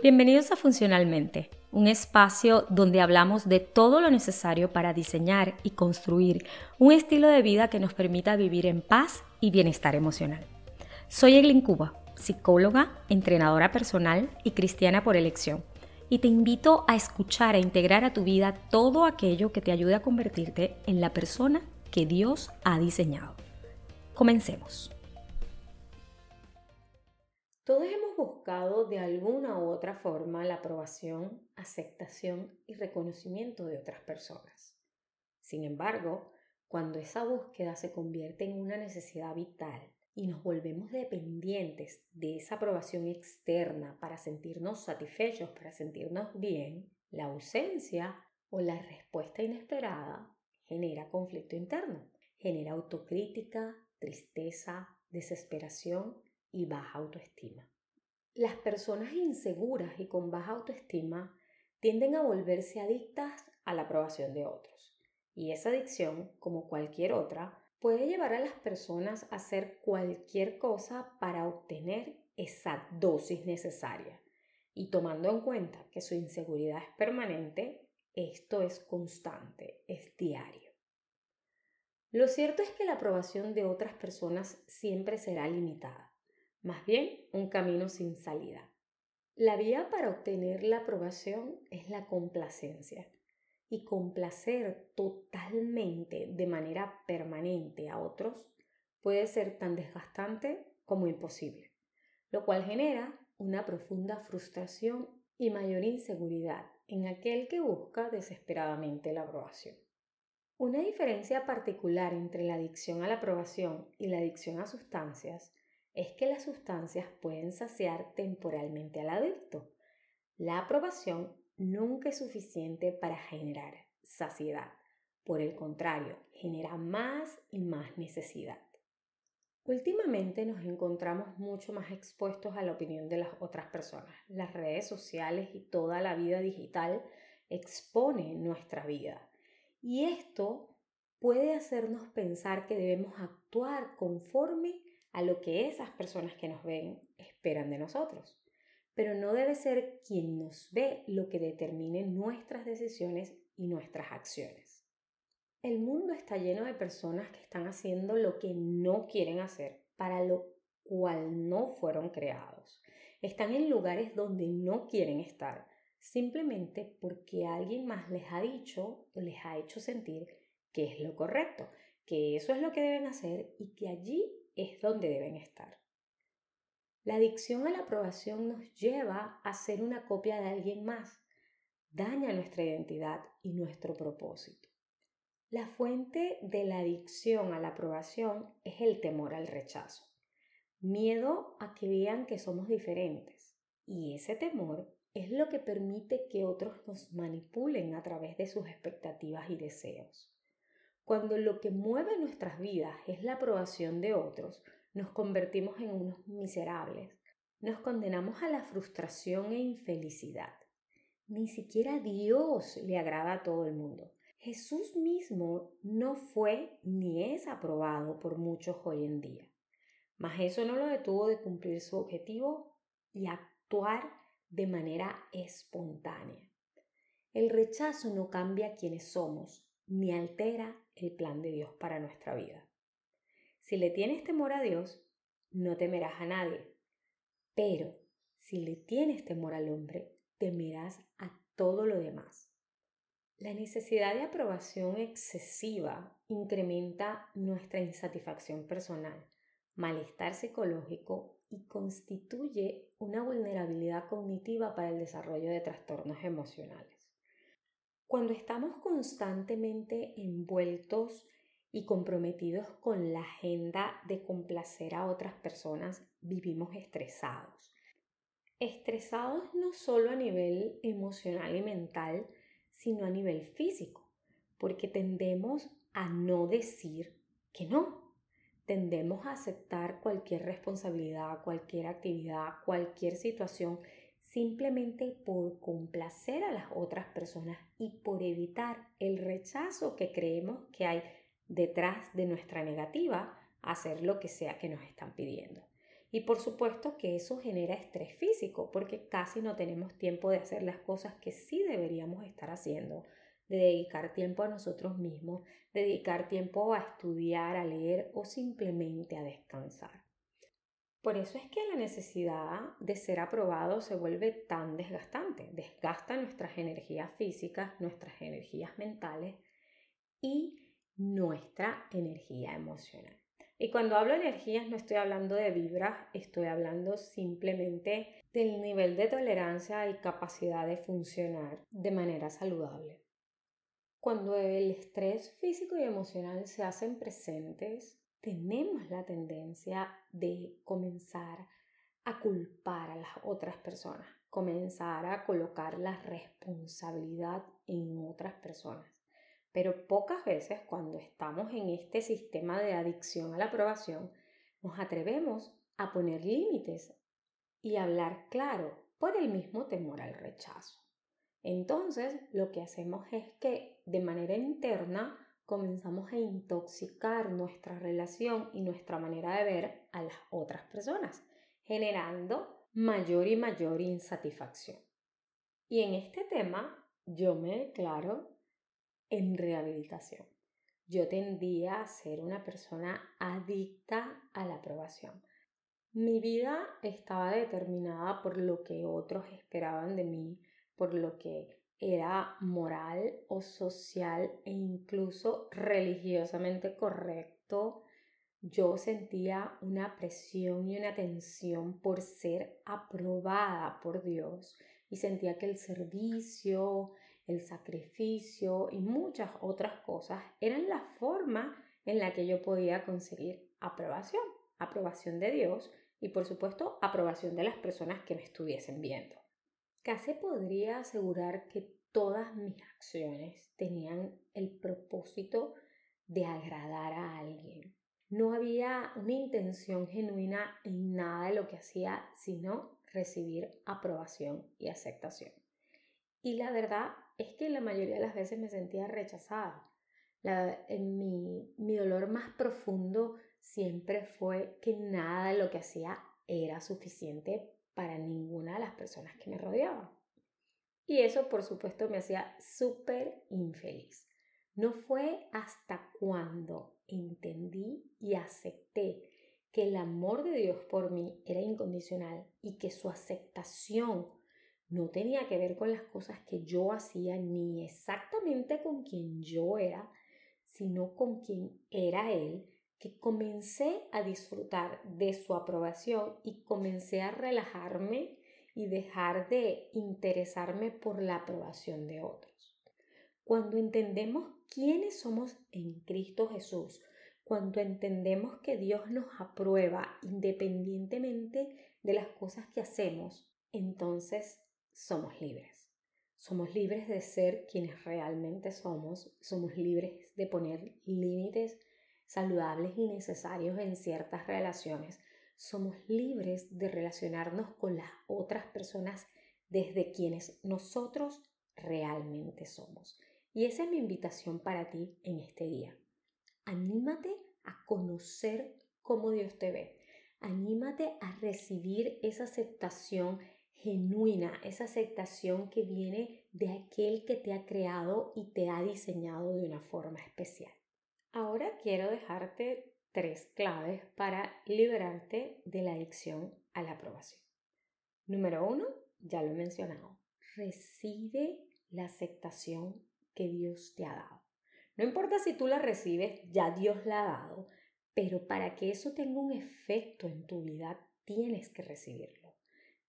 Bienvenidos a Funcionalmente, un espacio donde hablamos de todo lo necesario para diseñar y construir un estilo de vida que nos permita vivir en paz y bienestar emocional. Soy Eglin Cuba, psicóloga, entrenadora personal y cristiana por elección, y te invito a escuchar e integrar a tu vida todo aquello que te ayude a convertirte en la persona que Dios ha diseñado. Comencemos. Todos hemos buscado de alguna u otra forma la aprobación, aceptación y reconocimiento de otras personas. Sin embargo, cuando esa búsqueda se convierte en una necesidad vital y nos volvemos dependientes de esa aprobación externa para sentirnos satisfechos, para sentirnos bien, la ausencia o la respuesta inesperada genera conflicto interno, genera autocrítica, tristeza, desesperación y baja autoestima. Las personas inseguras y con baja autoestima tienden a volverse adictas a la aprobación de otros. Y esa adicción, como cualquier otra, puede llevar a las personas a hacer cualquier cosa para obtener esa dosis necesaria. Y tomando en cuenta que su inseguridad es permanente, esto es constante, es diario. Lo cierto es que la aprobación de otras personas siempre será limitada más bien un camino sin salida. La vía para obtener la aprobación es la complacencia y complacer totalmente de manera permanente a otros puede ser tan desgastante como imposible, lo cual genera una profunda frustración y mayor inseguridad en aquel que busca desesperadamente la aprobación. Una diferencia particular entre la adicción a la aprobación y la adicción a sustancias es que las sustancias pueden saciar temporalmente al adicto. La aprobación nunca es suficiente para generar saciedad. Por el contrario, genera más y más necesidad. Últimamente nos encontramos mucho más expuestos a la opinión de las otras personas. Las redes sociales y toda la vida digital expone nuestra vida. Y esto puede hacernos pensar que debemos actuar conforme a lo que esas personas que nos ven esperan de nosotros. Pero no debe ser quien nos ve lo que determine nuestras decisiones y nuestras acciones. El mundo está lleno de personas que están haciendo lo que no quieren hacer, para lo cual no fueron creados. Están en lugares donde no quieren estar, simplemente porque alguien más les ha dicho o les ha hecho sentir que es lo correcto, que eso es lo que deben hacer y que allí es donde deben estar. La adicción a la aprobación nos lleva a ser una copia de alguien más, daña nuestra identidad y nuestro propósito. La fuente de la adicción a la aprobación es el temor al rechazo, miedo a que vean que somos diferentes. Y ese temor es lo que permite que otros nos manipulen a través de sus expectativas y deseos. Cuando lo que mueve nuestras vidas es la aprobación de otros, nos convertimos en unos miserables. Nos condenamos a la frustración e infelicidad. Ni siquiera Dios le agrada a todo el mundo. Jesús mismo no fue ni es aprobado por muchos hoy en día. Mas eso no lo detuvo de cumplir su objetivo y actuar de manera espontánea. El rechazo no cambia quienes somos, ni altera el plan de Dios para nuestra vida. Si le tienes temor a Dios, no temerás a nadie. Pero si le tienes temor al hombre, temerás a todo lo demás. La necesidad de aprobación excesiva incrementa nuestra insatisfacción personal, malestar psicológico y constituye una vulnerabilidad cognitiva para el desarrollo de trastornos emocionales. Cuando estamos constantemente envueltos y comprometidos con la agenda de complacer a otras personas, vivimos estresados. Estresados no solo a nivel emocional y mental, sino a nivel físico, porque tendemos a no decir que no. Tendemos a aceptar cualquier responsabilidad, cualquier actividad, cualquier situación simplemente por complacer a las otras personas y por evitar el rechazo que creemos que hay detrás de nuestra negativa a hacer lo que sea que nos están pidiendo. Y por supuesto que eso genera estrés físico porque casi no tenemos tiempo de hacer las cosas que sí deberíamos estar haciendo, de dedicar tiempo a nosotros mismos, dedicar tiempo a estudiar, a leer o simplemente a descansar. Por eso es que la necesidad de ser aprobado se vuelve tan desgastante. Desgasta nuestras energías físicas, nuestras energías mentales y nuestra energía emocional. Y cuando hablo de energías no estoy hablando de vibras, estoy hablando simplemente del nivel de tolerancia y capacidad de funcionar de manera saludable. Cuando el estrés físico y emocional se hacen presentes, tenemos la tendencia de comenzar a culpar a las otras personas, comenzar a colocar la responsabilidad en otras personas. Pero pocas veces cuando estamos en este sistema de adicción a la aprobación, nos atrevemos a poner límites y hablar claro por el mismo temor al rechazo. Entonces, lo que hacemos es que de manera interna comenzamos a intoxicar nuestra relación y nuestra manera de ver a las otras personas, generando mayor y mayor insatisfacción. Y en este tema yo me declaro en rehabilitación. Yo tendía a ser una persona adicta a la aprobación. Mi vida estaba determinada por lo que otros esperaban de mí, por lo que era moral o social e incluso religiosamente correcto, yo sentía una presión y una tensión por ser aprobada por Dios y sentía que el servicio, el sacrificio y muchas otras cosas eran la forma en la que yo podía conseguir aprobación, aprobación de Dios y por supuesto aprobación de las personas que me estuviesen viendo. Casi podría asegurar que todas mis acciones tenían el propósito de agradar a alguien. No había una intención genuina en nada de lo que hacía, sino recibir aprobación y aceptación. Y la verdad es que la mayoría de las veces me sentía rechazada. mi, mi dolor más profundo siempre fue que nada de lo que hacía era suficiente para ninguna de las personas que me rodeaban. Y eso, por supuesto, me hacía súper infeliz. No fue hasta cuando entendí y acepté que el amor de Dios por mí era incondicional y que su aceptación no tenía que ver con las cosas que yo hacía ni exactamente con quien yo era, sino con quien era Él, que comencé a disfrutar de su aprobación y comencé a relajarme y dejar de interesarme por la aprobación de otros. Cuando entendemos quiénes somos en Cristo Jesús, cuando entendemos que Dios nos aprueba independientemente de las cosas que hacemos, entonces somos libres. Somos libres de ser quienes realmente somos, somos libres de poner límites saludables y necesarios en ciertas relaciones. Somos libres de relacionarnos con las otras personas desde quienes nosotros realmente somos. Y esa es mi invitación para ti en este día. Anímate a conocer cómo Dios te ve. Anímate a recibir esa aceptación genuina, esa aceptación que viene de aquel que te ha creado y te ha diseñado de una forma especial. Ahora quiero dejarte tres claves para liberarte de la adicción a la aprobación. Número uno, ya lo he mencionado, recibe la aceptación que Dios te ha dado. No importa si tú la recibes, ya Dios la ha dado, pero para que eso tenga un efecto en tu vida, tienes que recibirlo.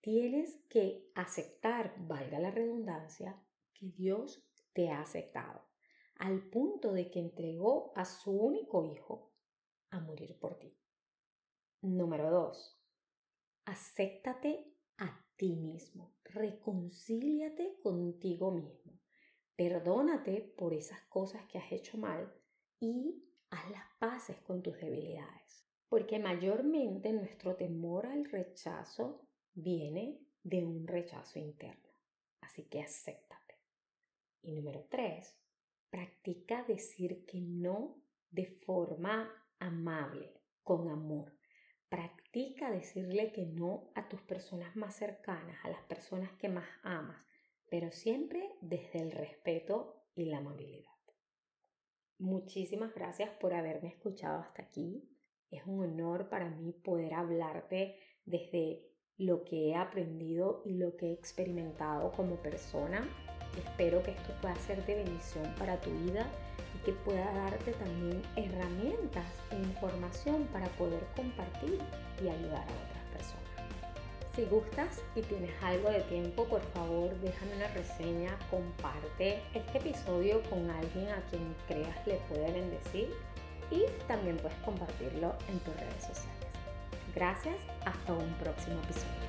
Tienes que aceptar, valga la redundancia, que Dios te ha aceptado al punto de que entregó a su único hijo a morir por ti. Número 2. Acéptate a ti mismo, reconcíliate contigo mismo, perdónate por esas cosas que has hecho mal y haz las paces con tus debilidades. Porque mayormente nuestro temor al rechazo viene de un rechazo interno. Así que acéptate. Y número 3 Practica decir que no de forma amable, con amor. Practica decirle que no a tus personas más cercanas, a las personas que más amas, pero siempre desde el respeto y la amabilidad. Muchísimas gracias por haberme escuchado hasta aquí. Es un honor para mí poder hablarte desde lo que he aprendido y lo que he experimentado como persona. Espero que esto pueda ser de bendición para tu vida y que pueda darte también herramientas e información para poder compartir y ayudar a otras personas. Si gustas y tienes algo de tiempo, por favor déjame una reseña, comparte este episodio con alguien a quien creas le puede bendecir y también puedes compartirlo en tus redes sociales. Gracias, hasta un próximo episodio.